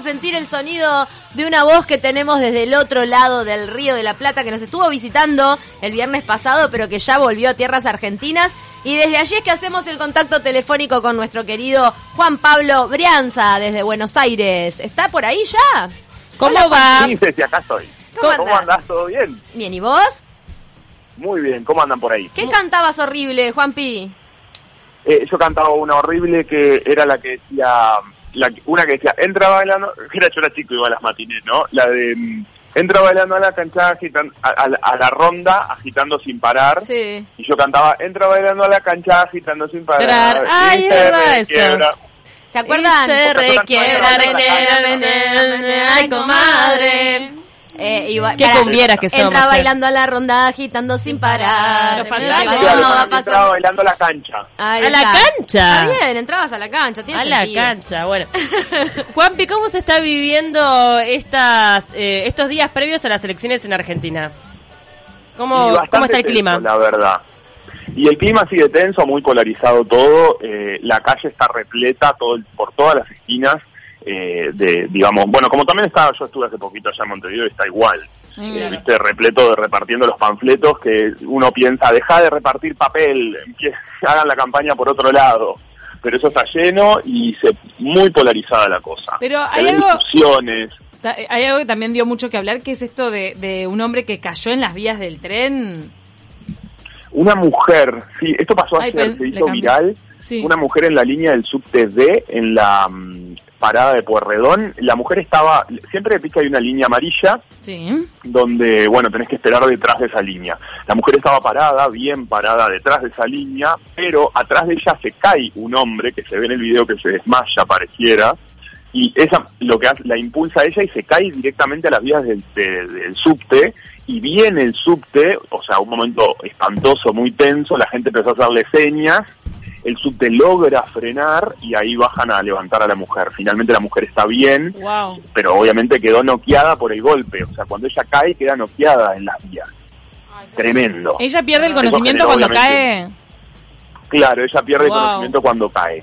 a sentir el sonido de una voz que tenemos desde el otro lado del Río de la Plata, que nos estuvo visitando el viernes pasado, pero que ya volvió a tierras argentinas. Y desde allí es que hacemos el contacto telefónico con nuestro querido Juan Pablo Brianza, desde Buenos Aires. ¿Está por ahí ya? ¿Cómo va? Sí, sí, acá estoy. ¿Cómo ¿Cómo andás? andás? ¿Todo bien? Bien, ¿y vos? Muy bien. ¿Cómo andan por ahí? ¿Qué cantabas horrible, Juanpi? Eh, yo cantaba una horrible que era la que decía, la, una que decía, entra bailando, era yo era chico, iba a las matines, ¿no? La de, mm, entra bailando a la cancha, agitan, a, a la- a la ronda, agitando sin parar. Sí. Y yo cantaba, entra bailando a la cancha, agitando sin parar. Ay, es se verdad eso. ¿Se acuerdan? Se requiebra, ay, comadre. Eh, iba- Qué para- cumbieras que somos, Entra bailando a la ronda, agitando sin parar. Claro, ¿cómo Claro, va para que bailando a la cancha. Ahí A la cancha. Está bien, entrabas a la cancha, tiene A la cancha, bueno. Juanpi, ¿cómo se está viviendo estas eh, estos días previos a las elecciones en Argentina? ¿Cómo, cómo está el tenso, clima? La verdad. Y el clima sigue tenso, muy polarizado todo. eh, la calle está repleta todo el- por todas las esquinas. Eh, de, digamos, bueno, como también estaba, yo estuve hace poquito allá en Montevideo y está igual. Eh, viste, repleto de repartiendo los panfletos que uno piensa, deja de repartir papel, que hagan la campaña por otro lado. Pero eso está lleno y se muy polarizada la cosa. Pero hay ven algo- discusiones. Ta- Hay algo que también dio mucho que hablar, que es esto de, de un hombre que cayó en las vías del tren. Una mujer, sí, esto pasó Ay, ayer, se hizo viral. Sí. Una mujer en la línea del subte D, en la mm, parada de Pueyrredón. La mujer estaba, siempre viste que hay una línea amarilla, Sí. donde, bueno, tenés que esperar detrás de esa línea. La mujer estaba parada, bien parada detrás de esa línea, pero atrás de ella se cae un hombre que se ve en el video que se desmaya, pareciera, y esa lo que hace, la impulsa a ella y se cae directamente a las vías del, de- del subte, y viene el subte, o sea, un momento espantoso, muy tenso, la gente empezó a hacerle señas, el subte logra frenar y ahí bajan a levantar a la mujer. Finalmente la mujer está bien, Wow. pero obviamente quedó noqueada por el golpe. O sea, cuando ella cae, queda noqueada en las vías. Tremendo. Ella pierde el conocimiento generó, cuando cae. Claro, ella pierde Wow. el conocimiento cuando cae.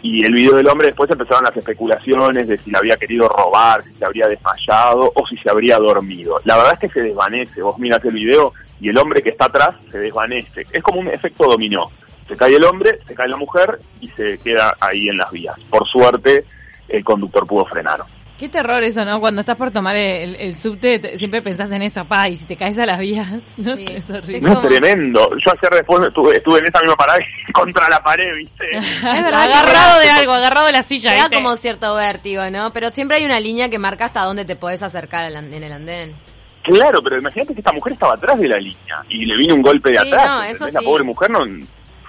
Y el video del hombre después empezaron las especulaciones de si la había querido robar, si se habría desmayado o si se habría dormido. La verdad es que se desvanece. Vos miras el video y el hombre que está atrás se desvanece. Es como un efecto dominó. Se cae el hombre, se cae la mujer y se queda ahí en las vías. Por suerte, el conductor pudo frenar. Qué terror eso, ¿no? Cuando estás por tomar el, el subte, te- siempre pensás en eso, pa, y si te caes a las vías, no Sí. sé, es horrible. Es No es tremendo. Yo ayer después estuve, estuve en esa misma parada y contra la pared, ¿viste? Es verdad agarrado de algo, agarrado de la silla. ¿viste? como cierto vértigo, ¿no? Pero siempre hay una línea que marca hasta dónde te podés acercar en el andén. Claro, pero imagínate que esta mujer estaba atrás de la línea y le vino un golpe de Sí, atrás. no, eso La sí. pobre mujer no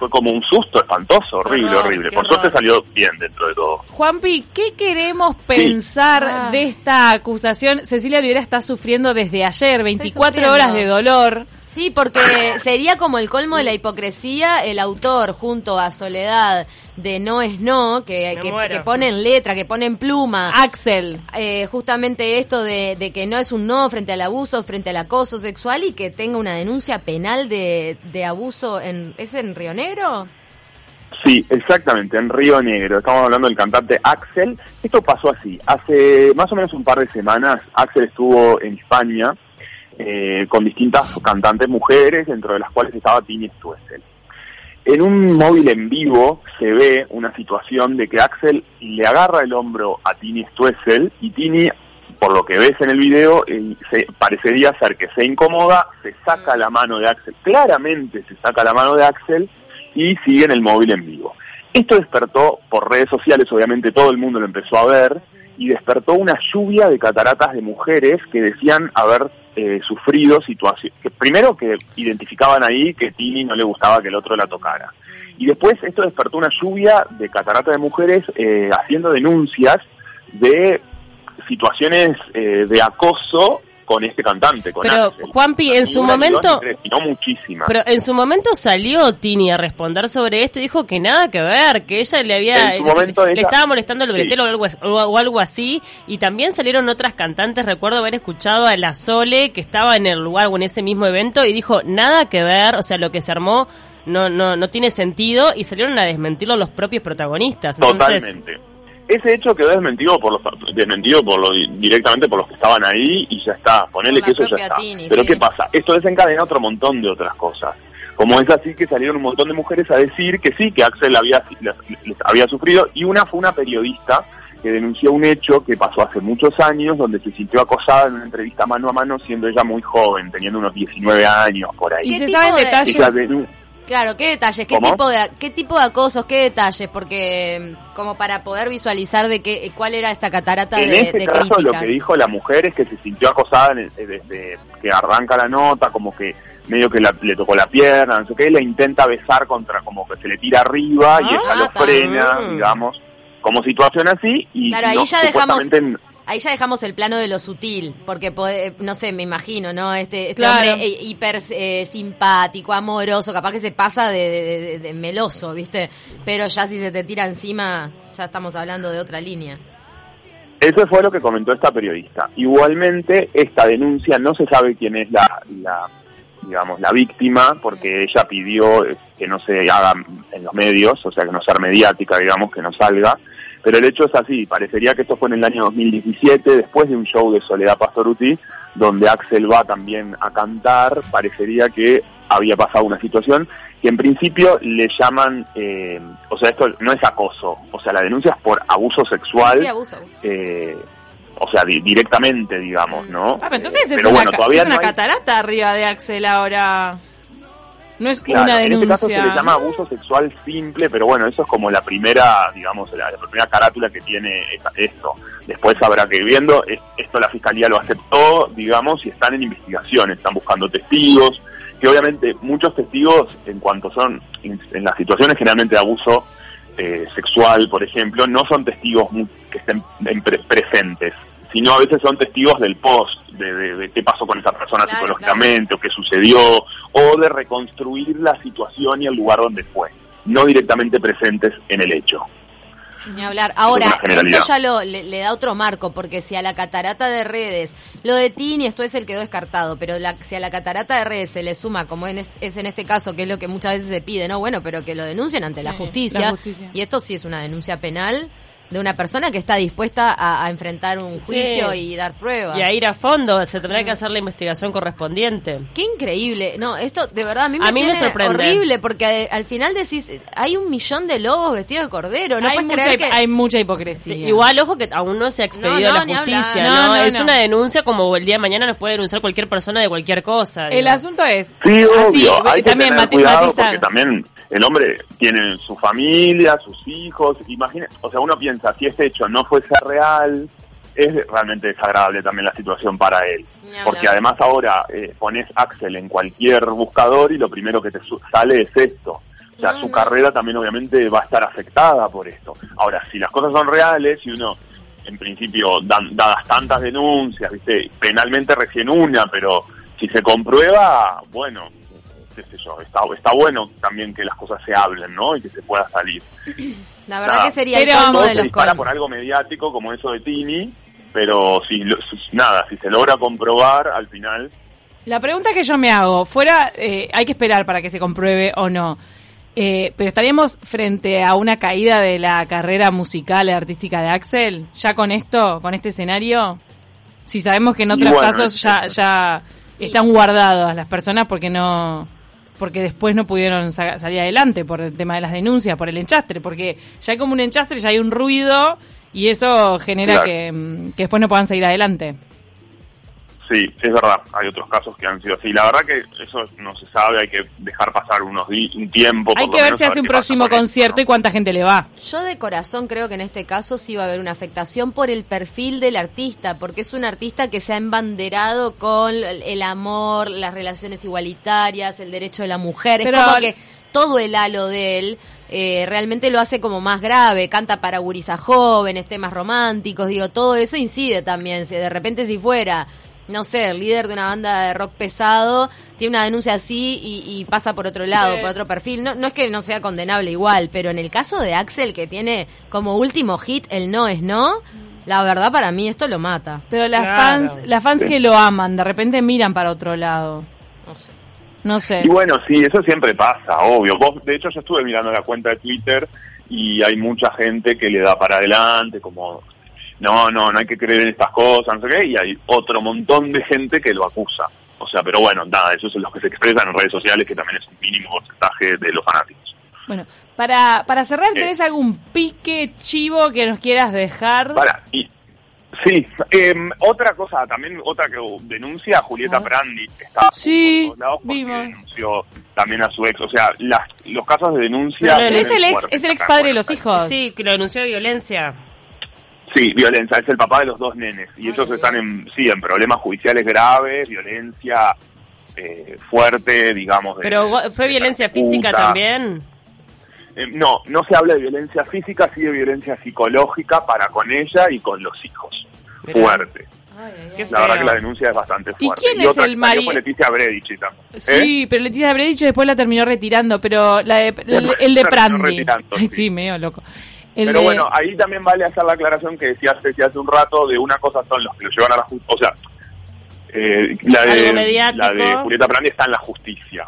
fue como un susto espantoso, horrible, horror, horrible. qué Por horror. suerte salió bien dentro de todo. Juanpi, ¿qué queremos pensar Ah. de esta acusación? Cecilia Rivera está sufriendo desde ayer 24 sufriendo. horas de dolor. Sí, porque sería como el colmo de la hipocresía el autor junto a Soledad de No es No, que, que, que ponen letra, que ponen pluma. Axel. eh, justamente esto de, de que no es un no frente al abuso, frente al acoso sexual y que tenga una denuncia penal de, de abuso en ¿es en Río Negro? Sí, exactamente, en Río Negro. Estamos hablando del cantante Axel. Esto pasó así. Hace más o menos un par de semanas, Axel estuvo en España eh, con distintas cantantes mujeres, dentro de las cuales estaba Tini Stoessel. En un móvil en vivo se ve una situación de que Axel le agarra el hombro a Tini Stoessel y Tini, por lo que ves en el video, eh, parecería ser que se incomoda, se saca la mano de Axel, claramente se saca la mano de Axel y sigue en el móvil en vivo. Esto despertó por redes sociales, obviamente todo el mundo lo empezó a ver, y despertó una lluvia de cataratas de mujeres que decían haber eh, sufrido situaciones, primero que identificaban ahí que Tini no le gustaba que el otro la tocara. Y después esto despertó una lluvia de cataratas de mujeres eh, haciendo denuncias de situaciones eh, de acoso con este cantante, con Pero, Axel. Juanpi, en su momento- sino muchísimas. Pero en su momento salió Tini a responder sobre esto y dijo que nada que ver, que ella le había En su momento le ella- estaba molestando el Sí. bretelo o, algo, as- o- o algo así y también salieron otras cantantes, recuerdo haber escuchado a la Sole que estaba en el lugar o en ese mismo evento y dijo nada que ver, o sea, lo que se armó no no no tiene sentido y salieron a desmentirlo los propios protagonistas. Entonces, Totalmente. Ese hecho quedó desmentido por los desmentido por lo, directamente por los que estaban ahí y ya está, ponele que eso ya está. Tini, Pero sí. ¿qué pasa? Esto desencadena otro montón de otras cosas. Como es así que salieron un montón de mujeres a decir que sí, que Axel había, les- les había sufrido, y una fue una periodista que denunció un hecho que pasó hace muchos años, donde se sintió acosada en una entrevista mano a mano, siendo ella muy joven, teniendo unos 19 años por ahí. ¿Y ¿Qué se saben detalles? Claro, ¿qué detalles? ¿Qué ¿Cómo? tipo de qué tipo de acosos? ¿Qué detalles? Porque mm, como para poder visualizar de qué cuál era esta catarata En de, este de caso lo críticas. que dijo la mujer es que se sintió acosada eh, desde que arranca la nota, como que medio que la- le tocó la pierna, no sé qué, y la intenta besar contra, como que se le tira arriba y Ah, ella lo ta. frena, Mm. digamos, como situación así, y Claro, ahí no, ya dejamos- Ahí ya dejamos el plano de lo sutil, porque no sé, me imagino, ¿no? Este, este Claro. hombre eh, hiper eh, simpático, amoroso, capaz que se pasa de, de- de- de meloso, ¿viste? Pero ya si se te tira encima, ya estamos hablando de otra línea. Eso fue lo que comentó esta periodista. Igualmente, esta denuncia no se sabe quién es la, la, digamos, la víctima, porque ella pidió eh, que no se haga en los medios, o sea, que no sea mediática, digamos, que no salga. Pero el hecho es así, parecería que esto fue en el año 2017, después de un show de Soledad Pastoruti, donde Axel va también a cantar, parecería que había pasado una situación que en principio le llaman, eh, o sea, esto no es acoso, o sea, la denuncia es por abuso sexual Sí, abuso, abuso. eh, o sea, di- directamente, digamos, ¿no? Ah, pero entonces Eh, es pero una, bueno, todavía es una no hay- catarata arriba de Axel ahora. No es Claro, una en este caso se le llama abuso sexual simple, pero bueno, eso es como la primera, digamos, la, la primera carátula que tiene esta- esto. Después habrá que ir viendo, es- esto la fiscalía lo aceptó, digamos, y están en investigación, están buscando testigos, que obviamente muchos testigos, en cuanto son, en, en las situaciones generalmente de abuso eh, sexual, por ejemplo, no son testigos que estén en pre- presentes, sino a veces son testigos del post, de, de- de qué pasó con esa persona Claro, psicológicamente, o qué sucedió, o de reconstruir la situación y el lugar donde fue, no directamente presentes en el hecho. Ni hablar. Ahora, Es esto ya lo, le, le da otro marco, porque si a la catarata de redes, lo de Tini, esto es el quedó descartado, pero la- si a la catarata de redes se le suma, como en es, es en este caso, que es lo que muchas veces se pide, ¿no? Bueno, pero que lo denuncien ante la, Sí, justicia, la justicia. Y esto sí es una denuncia penal de una persona que está dispuesta a, a enfrentar un Sí. juicio y dar pruebas. Y a ir a fondo, se tendrá que hacer la investigación correspondiente. Qué increíble. No, esto de verdad a mí me, A mí me tiene sorprende. horrible porque al final decís, hay un millón de lobos vestidos de cordero. No hay, puedes mucha, que... hay mucha Sí, hipocresía. igual, ojo que aún no se ha expedido No, la justicia, No, ¿no? no, es no. una denuncia como el día de mañana nos puede denunciar cualquier persona de cualquier cosa. El asunto es. Sí, así, obvio, hay que también tener cuidado porque también el hombre tiene su familia, sus hijos, imagina, o sea, uno piensa, si este hecho no fuese real, es realmente desagradable también la situación para él. Porque además ahora eh, pones Axel en cualquier buscador y lo primero que te sale es esto. O sea, No, su no. carrera también obviamente va a estar afectada por esto. Ahora, si las cosas son reales y uno, en principio, dan- dadas tantas denuncias, ¿viste? penalmente recién una, pero si se comprueba, bueno, qué sé yo, está, está bueno también que las cosas se hablen, ¿no? Y que se pueda salir. La verdad Nada. que sería Pero el colmo Todo de se los dispara colmos. por algo mediático como eso de Tini, pero si, lo- si- nada, si se logra comprobar al final, La pregunta que yo me hago, fuera, eh, hay que esperar para que se compruebe o no, eh, pero estaríamos frente a una caída de la carrera musical y artística de Axel, ya con esto, con este escenario, si sabemos que en otros bueno, casos es- ya, ya están guardadas las personas porque no porque después no pudieron sa- salir adelante por el tema de las denuncias, por el enchastre, porque ya hay como un enchastre, ya hay un ruido y eso genera Claro. que, mm, que después no puedan seguir adelante. Sí, es verdad, hay otros casos que han sido así. La verdad que eso no se sabe, hay que dejar pasar unos di- un tiempo. Hay por que lo ver menos, si hace un próximo esto, concierto ¿no? y cuánta gente le va. Yo de corazón creo que en este caso sí va a haber una afectación por el perfil del artista, porque es un artista que se ha embanderado con el el amor, las relaciones igualitarias, el derecho de la mujer. Pero- es como que todo el halo de él eh, realmente lo hace como más grave, canta para gurisas jóvenes, temas románticos, digo, todo eso incide también. Si de repente si fuera, no sé, el líder de una banda de rock pesado, tiene una denuncia así y, y pasa por otro lado, Sí. por otro perfil. No, no es que no sea condenable igual, pero en el caso de Axel, que tiene como último hit el no es no, la verdad para mí esto lo mata. Pero las Claro. fans, las fans que lo aman, de repente miran para otro lado. No sé. No sé. Y bueno, sí, eso siempre pasa, obvio. Vos, de hecho, yo estuve mirando la cuenta de Twitter y hay mucha gente que le da para adelante, como no, no, no hay que creer en estas cosas, no sé qué, y hay otro montón de gente que lo acusa. O sea, pero bueno, nada, esos son los que se expresan en redes sociales, que también es un mínimo porcentaje de los fanáticos. Bueno, para, para cerrar, Eh. ¿tenés algún pique chivo que nos quieras dejar? Para, y, sí, em, otra cosa, también otra que denuncia, Julieta Ah. Brandi, está Sí, por todos lados porque vimos. denunció también a su ex. O sea, las, los casos de denuncia... Pero es el ex, es el ex padre de los hijos. Sí, que lo denunció de violencia. Sí, violencia, es el papá de los dos nenes. Y ellos están en, sí, en problemas judiciales graves, violencia eh, fuerte, digamos. de- Pero fue violencia física también. Eh, no, no se habla de violencia física, sí de violencia psicológica para con ella y con los hijos. Mirá. Fuerte. La verdad que la denuncia es bastante ¿Y fuerte. quién es otra el que salió mari- fue Leticia Bredici también. ¿Eh? Sí, pero Leticia Bredicho después la terminó retirando, pero la de- el, el de Prandi. retirando, Ay, sí. sí, medio loco. El Pero de- bueno, ahí también vale hacer la aclaración que decía hace, hace un rato de una cosa son los que lo llevan a la justicia. O sea, eh, la, de, la de Julieta Brandi está en la justicia.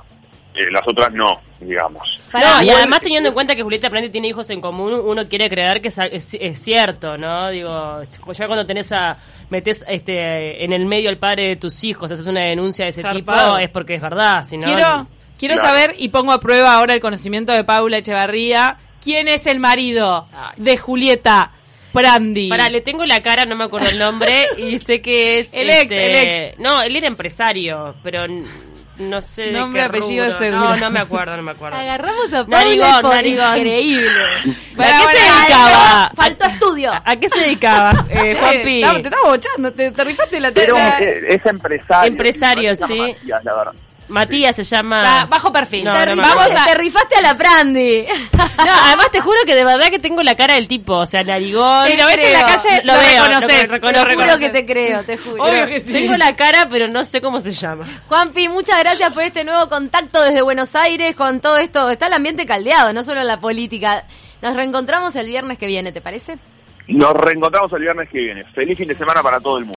Eh, las otras no, digamos. No, y además teniendo en cuenta que Julieta Prandi tiene hijos en común, uno quiere creer que es, es- es cierto, ¿no? Digo, ya cuando tenés a metes este en el medio al padre de tus hijos, haces una denuncia de ese Zarpado. tipo, es porque es verdad, si no quiero quiero Claro. saber, y pongo a prueba ahora el conocimiento de Paula Echevarría, ¿quién es el marido de Julieta Prandi? Para, le tengo la cara, no me acuerdo el nombre, y sé que es... El ex, este, el ex. No, él era empresario, pero n- no sé de Nombre, qué apellido. No, no me acuerdo, no me acuerdo. Agarramos a Paula Narigón, por narigón. increíble. Para, ¿A qué se dedicaba? Faltó estudio. ¿A qué se dedicaba, eh, Che, Juanpi? te, estaba bochando, te, te rifaste la Pero tela. eh, es empresario. Empresario, sí. La verdad. Matías se llama... Bajo perfil. No, te, no rifaste, acuerdo. te rifaste a la Prandi. No, además te juro que de verdad que tengo la cara del tipo, o sea, narigón. Si lo ves en la calle, lo veo, reconoces. lo Te juro que te creo, te juro. Obvio que sí. Tengo la cara, pero no sé cómo se llama. Juanpi, muchas gracias por este nuevo contacto desde Buenos Aires con todo esto. Está el ambiente caldeado, no solo la política. Nos reencontramos el viernes que viene, ¿te parece? Nos reencontramos el viernes que viene. Feliz fin de semana para todo el mundo.